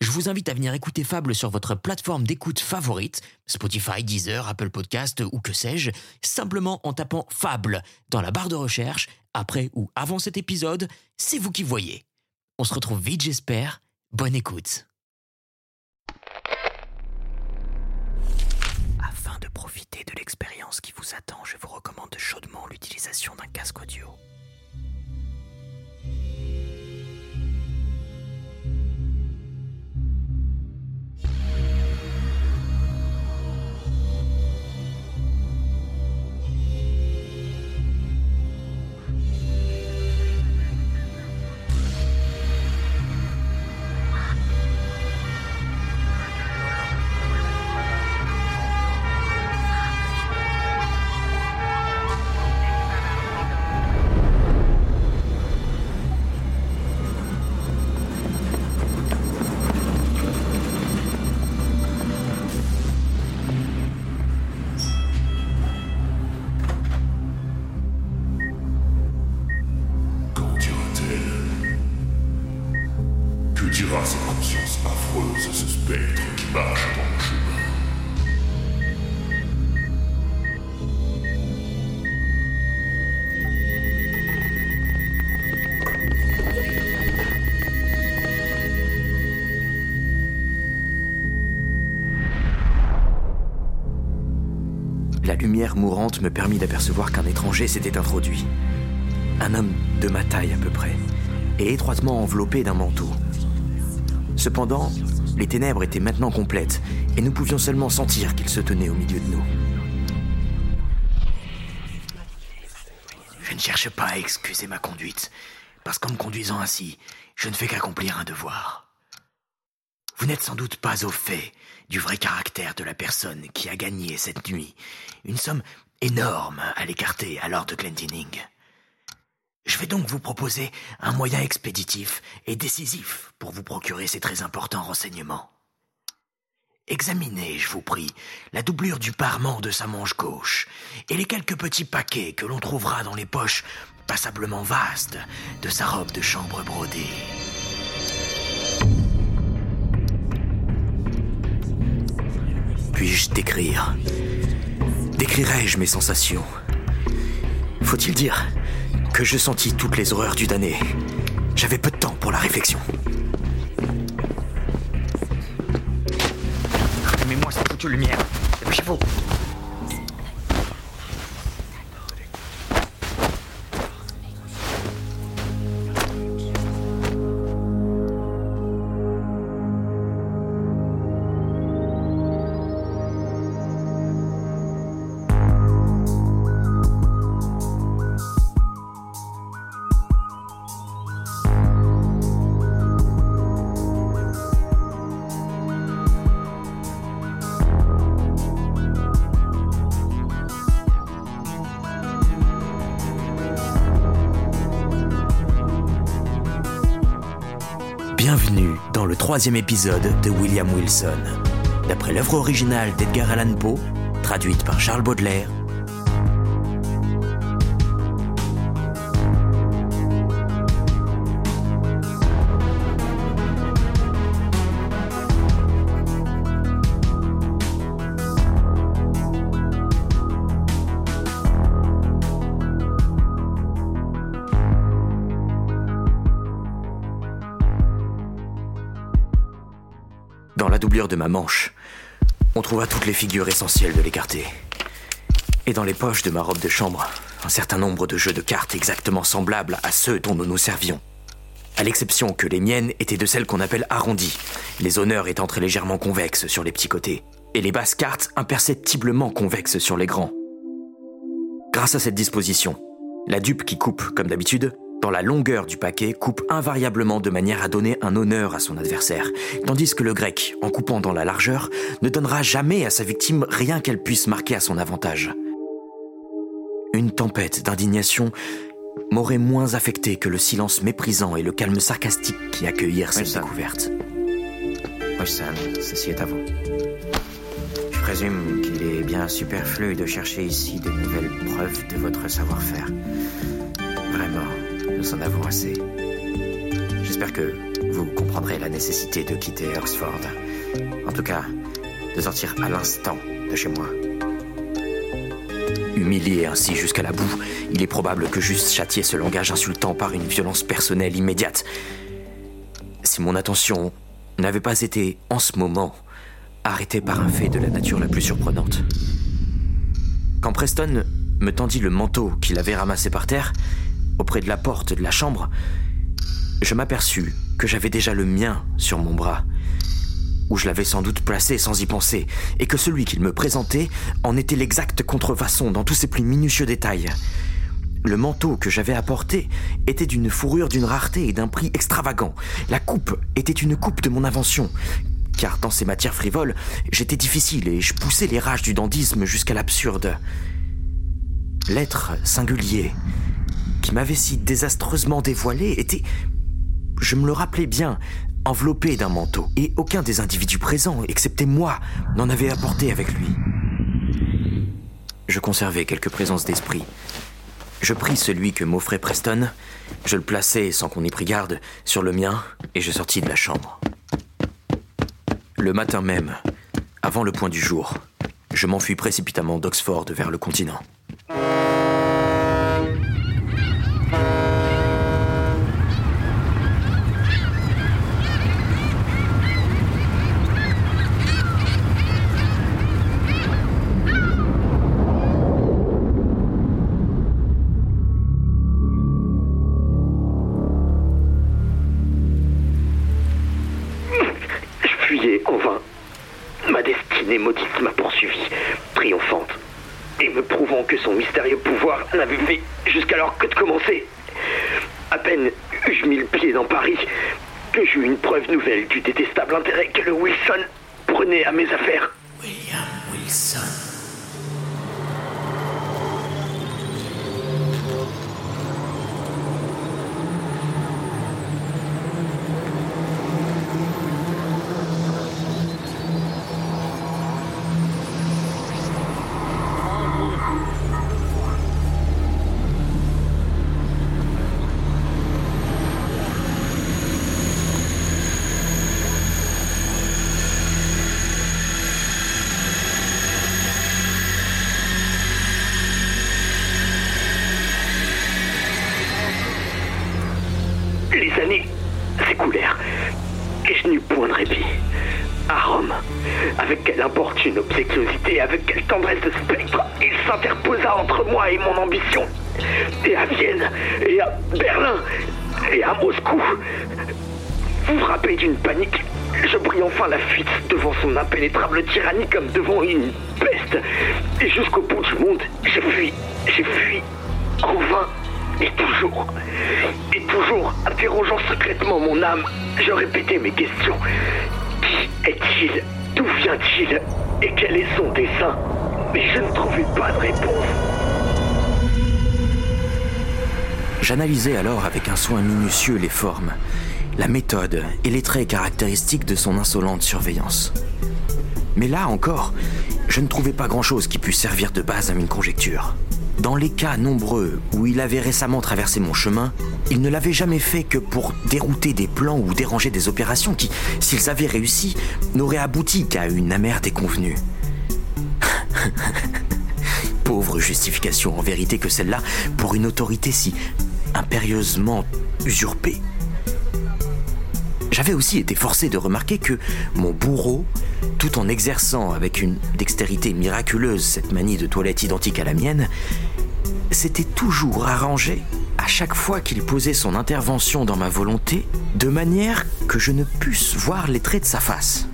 Je vous invite à venir écouter Fable sur votre plateforme d'écoute favorite, Spotify, Deezer, Apple Podcast ou que sais-je, simplement en tapant Fable dans la barre de recherche, après ou avant cet épisode, c'est vous qui voyez. On se retrouve vite j'espère, bonne écoute. Afin de profiter de l'expérience qui vous attend, je vous recommande chaudement l'utilisation d'un casque audio. La lumière mourante me permit d'apercevoir qu'un étranger s'était introduit. Un homme de ma taille à peu près, et étroitement enveloppé d'un manteau. Cependant, les ténèbres étaient maintenant complètes, et nous pouvions seulement sentir qu'il se tenait au milieu de nous. Je ne cherche pas à excuser ma conduite, parce qu'en me conduisant ainsi, je ne fais qu'accomplir un devoir. Vous n'êtes sans doute pas au fait du vrai caractère de la personne qui a gagné cette nuit une somme énorme à l'écarter à Lord Glendinning. Je vais donc vous proposer un moyen expéditif et décisif pour vous procurer ces très importants renseignements. Examinez, je vous prie, la doublure du parement de sa manche gauche et les quelques petits paquets que l'on trouvera dans les poches passablement vastes de sa robe de chambre brodée. Puis-je décrire Décrirai-je mes sensations Faut-il dire que je sentis toutes les horreurs du damné J'avais peu de temps pour la réflexion. Mets-moi cette foutue lumière. Troisième épisode de William Wilson, d'après l'œuvre originale d'Edgar Allan Poe, traduite par Charles Baudelaire. De ma manche, on trouva toutes les figures essentielles de l'écarté. Et dans les poches de ma robe de chambre, un certain nombre de jeux de cartes exactement semblables à ceux dont nous nous servions. À l'exception que les miennes étaient de celles qu'on appelle arrondies, les honneurs étant très légèrement convexes sur les petits côtés, et les basses cartes imperceptiblement convexes sur les grands. Grâce à cette disposition, la dupe qui coupe, comme d'habitude, dans la longueur du paquet, coupe invariablement de manière à donner un honneur à son adversaire, tandis que le grec, en coupant dans la largeur, ne donnera jamais à sa victime rien qu'elle puisse marquer à son avantage. Une tempête d'indignation m'aurait moins affecté que le silence méprisant et le calme sarcastique qui accueillirent cette découverte. Wilson, ceci est à vous. Je présume qu'il est bien superflu de chercher ici de nouvelles preuves de votre savoir-faire. Vraiment, nous en avons assez. J'espère que vous comprendrez la nécessité de quitter Oxford. En tout cas, de sortir à l'instant de chez moi. Humilié ainsi jusqu'à la boue, il est probable que j'eusse châtié ce langage insultant par une violence personnelle immédiate. Si mon attention n'avait pas été, en ce moment, arrêtée par un fait de la nature la plus surprenante. Quand Preston me tendit le manteau qu'il avait ramassé par terre, auprès de la porte de la chambre, je m'aperçus que j'avais déjà le mien sur mon bras, où je l'avais sans doute placé sans y penser, et que celui qu'il me présentait en était l'exacte contrefaçon dans tous ses plus minutieux détails. Le manteau que j'avais apporté était d'une fourrure d'une rareté et d'un prix extravagant. La coupe était une coupe de mon invention, car dans ces matières frivoles, j'étais difficile et je poussais les rages du dandysme jusqu'à l'absurde. L'être singulier, qui m'avait si désastreusement dévoilé, était, je me le rappelais bien, enveloppé d'un manteau, et aucun des individus présents, excepté moi, n'en avait apporté avec lui. Je conservais quelque présence d'esprit. Je pris celui que m'offrait Preston, je le plaçai sans qu'on y prit garde sur le mien, et je sortis de la chambre. Le matin même, avant le point du jour, je m'enfuis précipitamment d'Oxford vers le continent. N'avait fait jusqu'alors que de commencer. À peine eus-je mis le pied dans Paris que j'eus une preuve nouvelle du détestable intérêt que le Wilson prenait à mes affaires. William Wilson. Une obséquiosité, avec quelle tendresse de spectre il s'interposa entre moi et mon ambition. Et à Vienne, et à Berlin, et à Moscou. Frappé d'une panique, je pris enfin la fuite devant son impénétrable tyrannie comme devant une peste. Et jusqu'au bout du monde, j'ai fui, j'ai fui, en vain, et toujours, et toujours, interrogeant secrètement mon âme, je répétais mes questions. Qui est-il? D'où vient-il? Et quel est son dessein? Mais je ne trouvais pas de réponse. J'analysais alors avec un soin minutieux les formes, la méthode et les traits caractéristiques de son insolente surveillance. Mais là encore, je ne trouvais pas grand-chose qui pût servir de base à une conjecture. Dans les cas nombreux où il avait récemment traversé mon chemin, il ne l'avait jamais fait que pour dérouter des plans ou déranger des opérations qui, s'ils avaient réussi, n'auraient abouti qu'à une amère déconvenue. Pauvre justification en vérité que celle-là pour une autorité si impérieusement usurpée. J'avais aussi été forcé de remarquer que mon bourreau, tout en exerçant avec une dextérité miraculeuse cette manie de toilette identique à la mienne, s'était toujours arrangé à chaque fois qu'il posait son intervention dans ma volonté, de manière que je ne pusse voir les traits de sa face.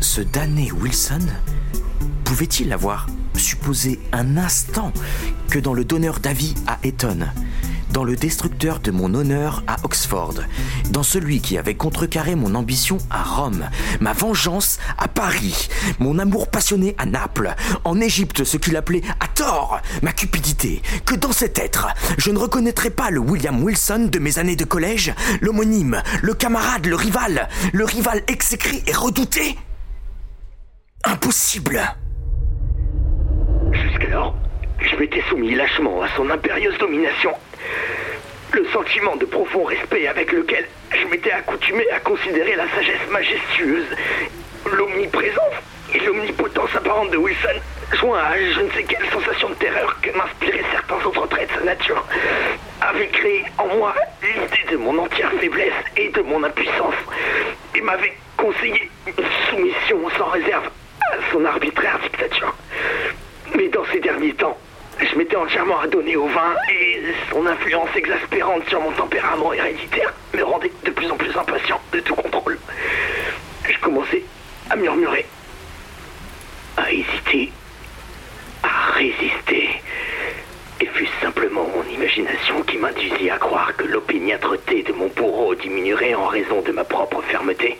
Ce damné Wilson pouvait-il avoir supposé un instant que dans le donneur d'avis à Eton, dans le destructeur de mon honneur à Oxford, dans celui qui avait contrecarré mon ambition à Rome, ma vengeance à Paris, mon amour passionné à Naples, en Égypte ce qu'il appelait à tort ma cupidité, que dans cet être, je ne reconnaîtrais pas le William Wilson de mes années de collège, l'homonyme, le camarade, le rival, le rival exécré et redouté. Impossible. Jusqu'alors, je m'étais soumis lâchement à son impérieuse domination. Le sentiment de profond respect avec lequel je m'étais accoutumé à considérer la sagesse majestueuse, l'omniprésence et l'omnipotence apparente de Wilson, joint à je ne sais quelle sensation de terreur que m'inspiraient certains autres traits de sa nature, avait créé en moi l'idée de mon entière faiblesse et de mon impuissance, et m'avait conseillé une soumission sans réserve à son arbitraire dictature. Mais dans ces derniers temps, je m'étais entièrement adonné au vin et son influence exaspérante sur mon tempérament héréditaire me rendait de plus en plus impatient de tout contrôle. Je commençais à murmurer, à hésiter, à résister. Et fut simplement mon imagination qui m'induisit à croire que l'opiniâtreté de mon bourreau diminuerait en raison de ma propre fermeté.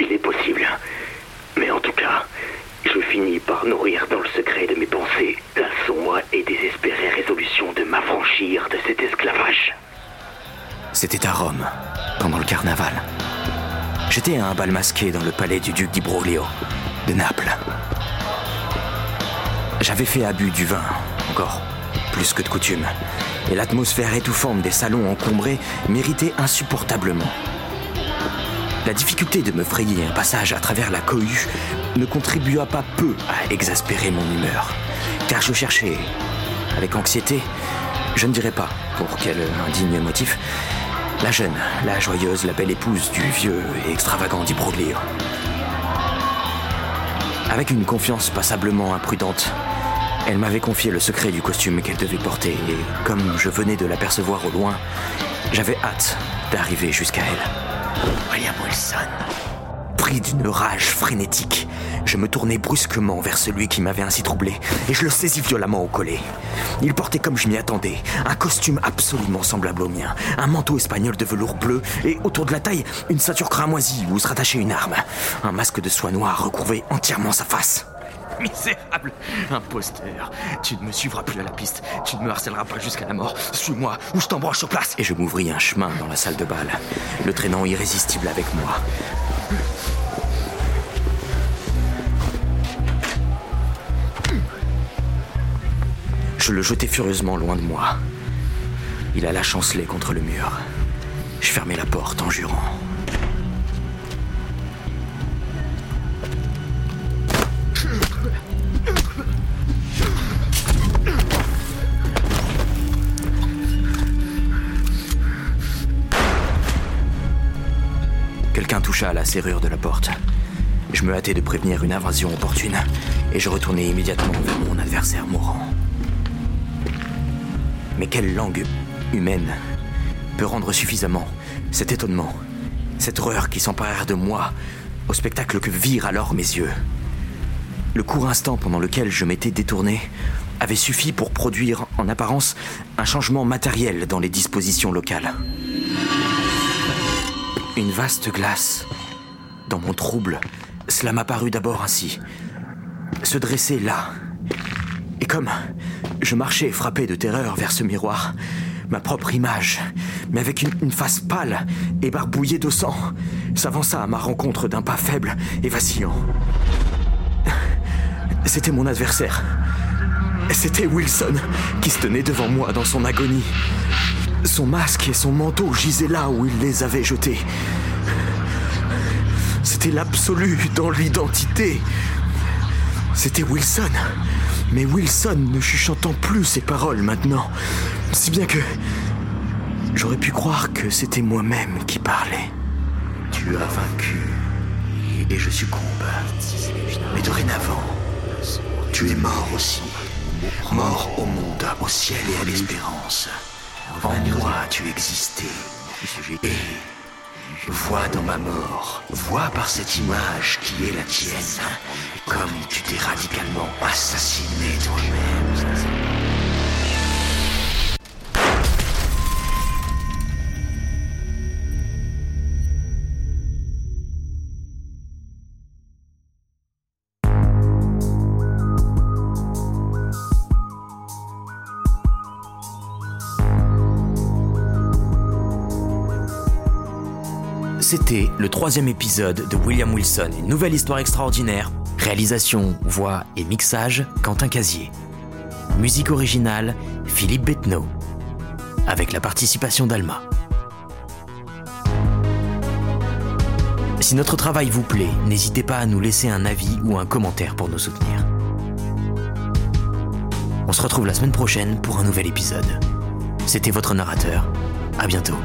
Il est possible. Mais en tout cas, je finis par nourrir dans le secret de mes pensées et désespérée résolution de m'affranchir de cet esclavage. C'était à Rome, pendant le carnaval. J'étais à un bal masqué dans le palais du duc d'Ibroglio, de Naples. J'avais fait abus du vin, encore plus que de coutume, et l'atmosphère étouffante des salons encombrés méritait insupportablement. La difficulté de me frayer un passage à travers la cohue ne contribua pas peu à exaspérer mon humeur, car je cherchais, avec anxiété, je ne dirais pas pour quel indigne motif, la jeune, la joyeuse, la belle épouse du vieux et extravagant d'Ibroglio. Avec une confiance passablement imprudente, elle m'avait confié le secret du costume qu'elle devait porter, et comme je venais de l'apercevoir au loin, j'avais hâte d'arriver jusqu'à elle. William Wilson. Pris d'une rage frénétique, je me tournai brusquement vers celui qui m'avait ainsi troublé et je le saisis violemment au collet. Il portait comme je m'y attendais, un costume absolument semblable au mien, un manteau espagnol de velours bleu et autour de la taille, une ceinture cramoisie où se rattachait une arme. Un masque de soie noire recouvrait entièrement sa face. Misérable imposteur. Tu ne me suivras plus à la piste. Tu ne me harcèleras pas jusqu'à la mort. Suis-moi ou je t'embranche sur place. Et je m'ouvris un chemin dans la salle de bal, le traînant irrésistible avec moi. Je le jetai furieusement loin de moi. Il alla chanceler contre le mur. Je fermai la porte en jurant. À la serrure de la porte. Je me hâtai de prévenir une invasion opportune et je retournai immédiatement vers mon adversaire mourant. Mais quelle langue humaine peut rendre suffisamment cet étonnement, cette horreur qui s'emparèrent de moi au spectacle que virent alors mes yeux? Le court instant pendant lequel je m'étais détourné avait suffi pour produire en apparence un changement matériel dans les dispositions locales. Une vaste glace. Dans mon trouble, cela m'apparut d'abord ainsi. Se dresser là. Et comme je marchais frappé de terreur vers ce miroir, ma propre image, mais avec une face pâle et barbouillée de sang, s'avança à ma rencontre d'un pas faible et vacillant. C'était mon adversaire. C'était Wilson qui se tenait devant moi dans son agonie. Son masque et son manteau gisaient là où il les avait jetés. C'était l'absolu dans l'identité. C'était Wilson. Mais Wilson ne chuchotant plus ses paroles maintenant. Si bien que j'aurais pu croire que c'était moi-même qui parlais. Tu as vaincu. Et je succombe. Mais dorénavant, tu es mort aussi. Mort au monde, au ciel et à l'espérance. En moi, tu existais. Et vois dans ma mort, vois par cette image qui est la tienne, comme tu t'es radicalement assassiné toi-même. C'était le troisième épisode de William Wilson, une nouvelle histoire extraordinaire. Réalisation, voix et mixage, Quentin Casier. Musique originale, Philippe Betneau. Avec la participation d'Alma. Si notre travail vous plaît, n'hésitez pas à nous laisser un avis ou un commentaire pour nous soutenir. On se retrouve la semaine prochaine pour un nouvel épisode. C'était votre narrateur. À bientôt.